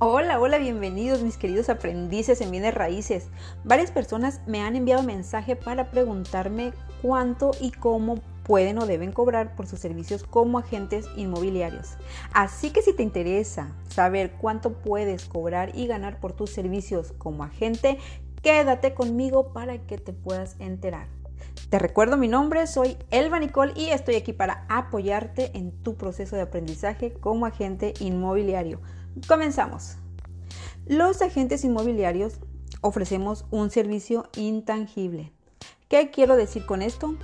Hola, hola, bienvenidos mis queridos aprendices en bienes raíces. Varias personas me han enviado mensaje para preguntarme cuánto y cómo pueden o deben cobrar por sus servicios como agentes inmobiliarios. Así que si te interesa saber cuánto puedes cobrar y ganar por tus servicios como agente, quédate conmigo para que te puedas enterar. Te recuerdo mi nombre, soy Elba Nicole y estoy aquí para apoyarte en tu proceso de aprendizaje como agente inmobiliario. Comenzamos. Los agentes inmobiliarios ofrecemos un servicio intangible. ¿Qué quiero decir con esto?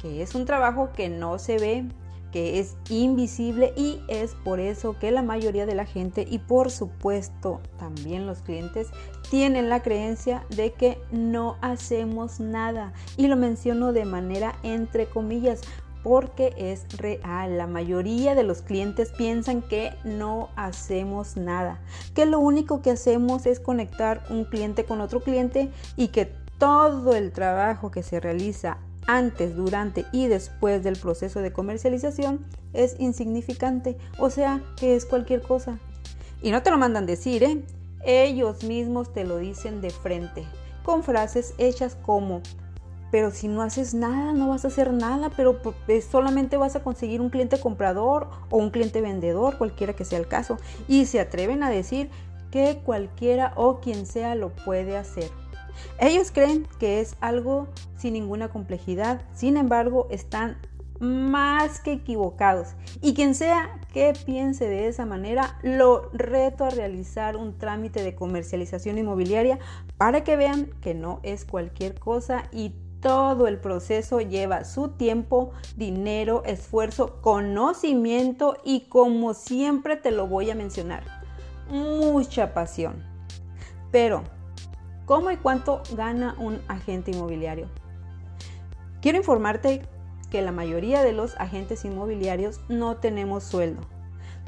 Que es un trabajo que no se ve, que es invisible y es por eso que la mayoría de la gente y por supuesto también los clientes tienen la creencia de que no hacemos nada y lo menciono de manera entre comillas porque es real. La mayoría de los clientes piensan que no hacemos nada, que lo único que hacemos es conectar un cliente con otro cliente y que todo el trabajo que se realiza antes, durante y después del proceso de comercialización es insignificante, o sea, que es cualquier cosa. Y no te lo mandan decir, ¿eh? Ellos mismos te lo dicen de frente, con frases hechas como, pero si no haces nada, no vas a hacer nada, pero solamente vas a conseguir un cliente comprador o un cliente vendedor, cualquiera que sea el caso. Y se atreven a decir que cualquiera o quien sea lo puede hacer. Ellos creen que es algo sin ninguna complejidad, sin embargo están más que equivocados. Y quien sea que piense de esa manera, lo reto a realizar un trámite de comercialización inmobiliaria para que vean que no es cualquier cosa y todo el proceso lleva su tiempo, dinero, esfuerzo, conocimiento y como siempre te lo voy a mencionar, mucha pasión. Pero ¿Cómo y cuánto gana un agente inmobiliario? Quiero informarte que la mayoría de los agentes inmobiliarios no tenemos sueldo.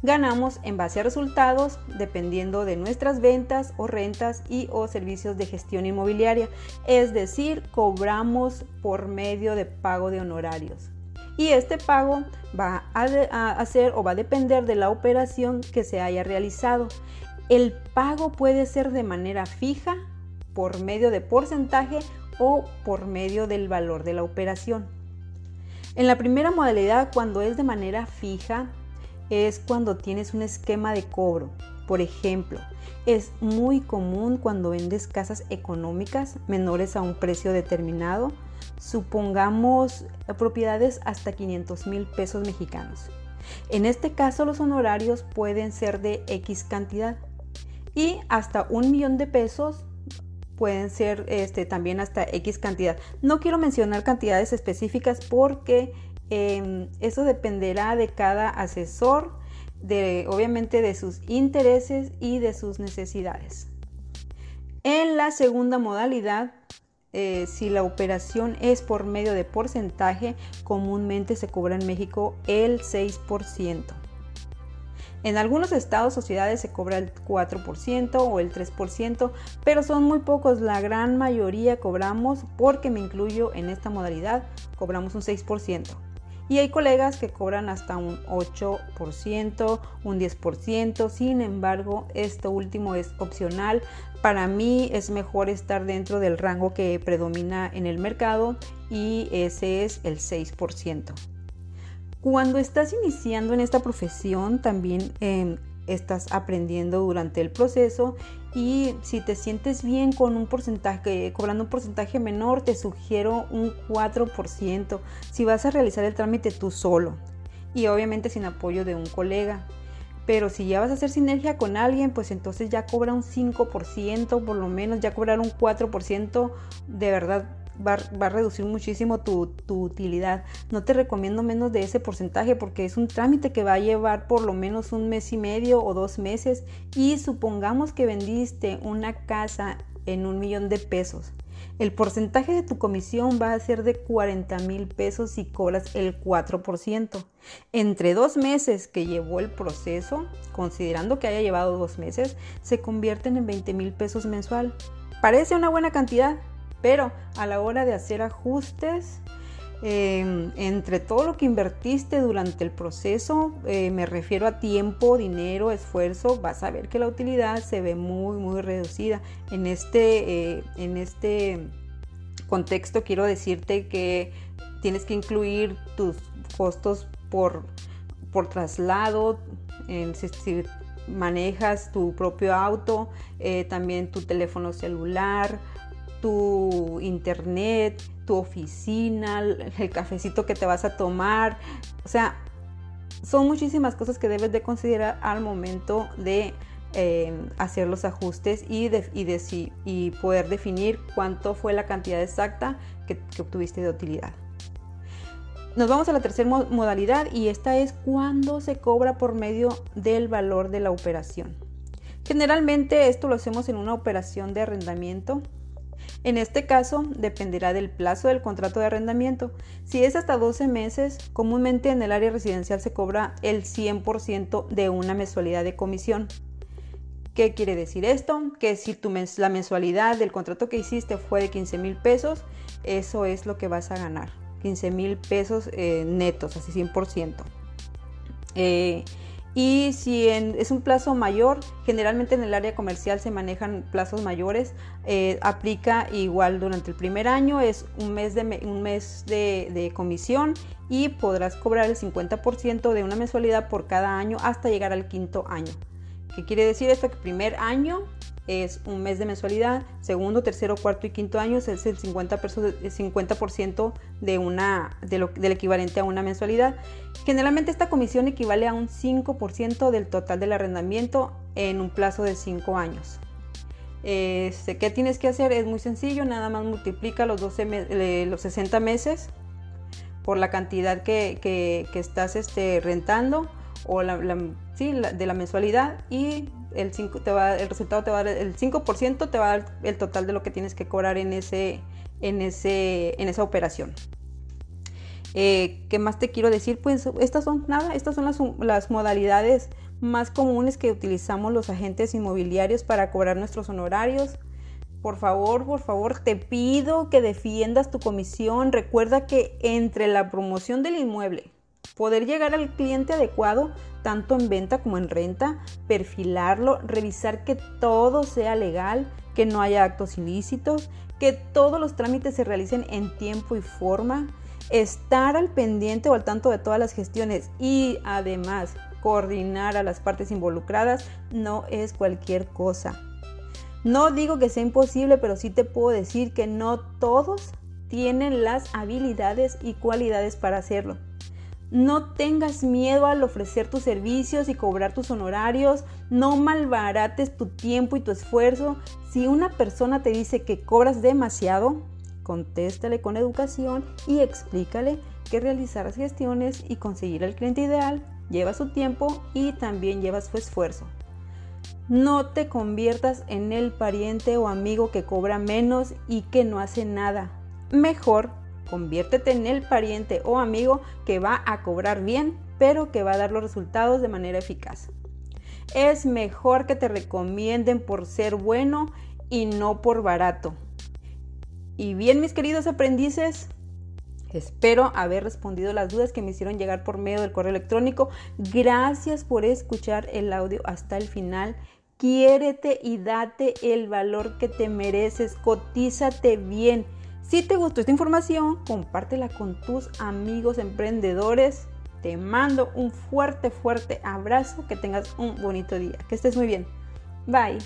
Ganamos en base a resultados dependiendo de nuestras ventas o rentas y o servicios de gestión inmobiliaria, es decir, cobramos por medio de pago de honorarios. Y este pago va a, hacer o va a depender de la operación que se haya realizado. El pago puede ser de manera fija por medio de porcentaje o por medio del valor de la operación. En la primera modalidad, cuando es de manera fija, es cuando tienes un esquema de cobro. Por ejemplo, es muy común cuando vendes casas económicas menores a un precio determinado, supongamos propiedades hasta 500 mil pesos mexicanos. En este caso los honorarios pueden ser de X cantidad y hasta un millón de pesos pueden ser este, también hasta X cantidad. No quiero mencionar cantidades específicas porque em, eso dependerá de cada asesor, de, obviamente de sus intereses y de sus necesidades. En la segunda modalidad, eh, si la operación es por medio de porcentaje, comúnmente se cobra en México el 6%. En algunos estados o ciudades se cobra el 4% o el 3%, pero son muy pocos. La gran mayoría cobramos, porque me incluyo en esta modalidad, cobramos un 6%. Y hay colegas que cobran hasta un 8%, un 10%. Sin embargo, esto último es opcional. Para mí es mejor estar dentro del rango que predomina en el mercado y ese es el 6%. Cuando estás iniciando en esta profesión, también em, estás aprendiendo durante el proceso y si te sientes bien con un porcentaje, cobrando un porcentaje menor, te sugiero un 4% si vas a realizar el trámite tú solo y obviamente sin apoyo de un colega. Pero si ya vas a hacer sinergia con alguien, pues entonces ya cobra un 5%, por lo menos ya cobrar un 4%, de verdad va, a reducir muchísimo tu, utilidad. No te recomiendo menos de ese porcentaje porque es un trámite que va a llevar por lo menos un mes y medio o dos meses. Y supongamos que vendiste una casa en un millón de pesos. El porcentaje de tu comisión va a ser de 40 mil pesos si cobras el 4%. Entre dos meses que llevó el proceso, considerando que haya llevado dos meses, se convierten en 20 mil pesos mensual. Parece una buena cantidad, pero a la hora de hacer ajustes, Em, entre todo lo que invertiste durante el proceso, eh, me refiero a tiempo, dinero, esfuerzo, vas a ver que la utilidad se ve muy, muy reducida. En este, eh, en este contexto quiero decirte que tienes que incluir tus costos por, por traslado, si, manejas tu propio auto, eh, también tu teléfono celular, tu internet, tu oficina, el cafecito que te vas a tomar. O sea, son muchísimas cosas que debes de considerar al momento de eh, hacer los ajustes y, poder definir cuánto fue la cantidad exacta que, que obtuviste de utilidad. Nos vamos a la tercera modalidad y esta es cuando se cobra por medio del valor de la operación. Generalmente esto lo hacemos en una operación de arrendamiento. En este caso dependerá del plazo del contrato de arrendamiento. Si es hasta 12 meses, comúnmente en el área residencial se cobra el 100% de una mensualidad de comisión. ¿Qué quiere decir esto? Que si la mensualidad del contrato que hiciste fue de 15 mil pesos, eso es lo que vas a ganar. 15 mil pesos eh, netos, así 100%. Eh, y si es un plazo mayor, generalmente en el área comercial se manejan plazos mayores, eh, aplica igual durante el primer año, es un mes, de, de, comisión y podrás cobrar el 50% de una mensualidad por cada año hasta llegar al quinto año. ¿Qué quiere decir esto? Que primer año es un mes de mensualidad, segundo, tercero, cuarto y quinto año es el 50%, de una, del equivalente a una mensualidad. Generalmente esta comisión equivale a un 5% del total del arrendamiento en un plazo de 5 años. Este, ¿Qué tienes que hacer? Es muy sencillo, nada más multiplica los, 12 eh, los 60 meses por la cantidad que, estás este, rentando o la, de la mensualidad y el, 5 te va, el resultado te va a dar el 5% te va a dar el total de lo que tienes que cobrar en, ese, en, ese, en esa operación. Eh, ¿Qué más te quiero decir? Pues estas son nada, estas son las, las, modalidades más comunes que utilizamos los agentes inmobiliarios para cobrar nuestros honorarios. Por favor, por favor, te pido que defiendas tu comisión. Recuerda que entre la promoción del inmueble, poder llegar al cliente adecuado, tanto en venta como en renta, perfilarlo, revisar que todo sea legal, que no haya actos ilícitos, que todos los trámites se realicen en tiempo y forma, estar al pendiente o al tanto de todas las gestiones y además coordinar a las partes involucradas no es cualquier cosa. No digo que sea imposible, pero sí te puedo decir que no todos tienen las habilidades y cualidades para hacerlo. No tengas miedo al ofrecer tus servicios y cobrar tus honorarios. No malbarates tu tiempo y tu esfuerzo. Si una persona te dice que cobras demasiado, contéstale con educación y explícale que realizar las gestiones y conseguir al cliente ideal lleva su tiempo y también lleva su esfuerzo. No te conviertas en el pariente o amigo que cobra menos y que no hace nada. Mejor Conviértete en el pariente o amigo que va a cobrar bien, pero que va a dar los resultados de manera eficaz. Es mejor que te recomienden por ser bueno y no por barato. Y bien, mis queridos aprendices, Espero haber respondido las dudas que me hicieron llegar por medio del correo electrónico. Gracias por escuchar el audio hasta el final. Quiérete y date el valor que te mereces. Cotízate bien. Si te gustó esta información, compártela con tus amigos emprendedores. Te mando un fuerte, fuerte abrazo. Que tengas un bonito día. Que estés muy bien. Bye.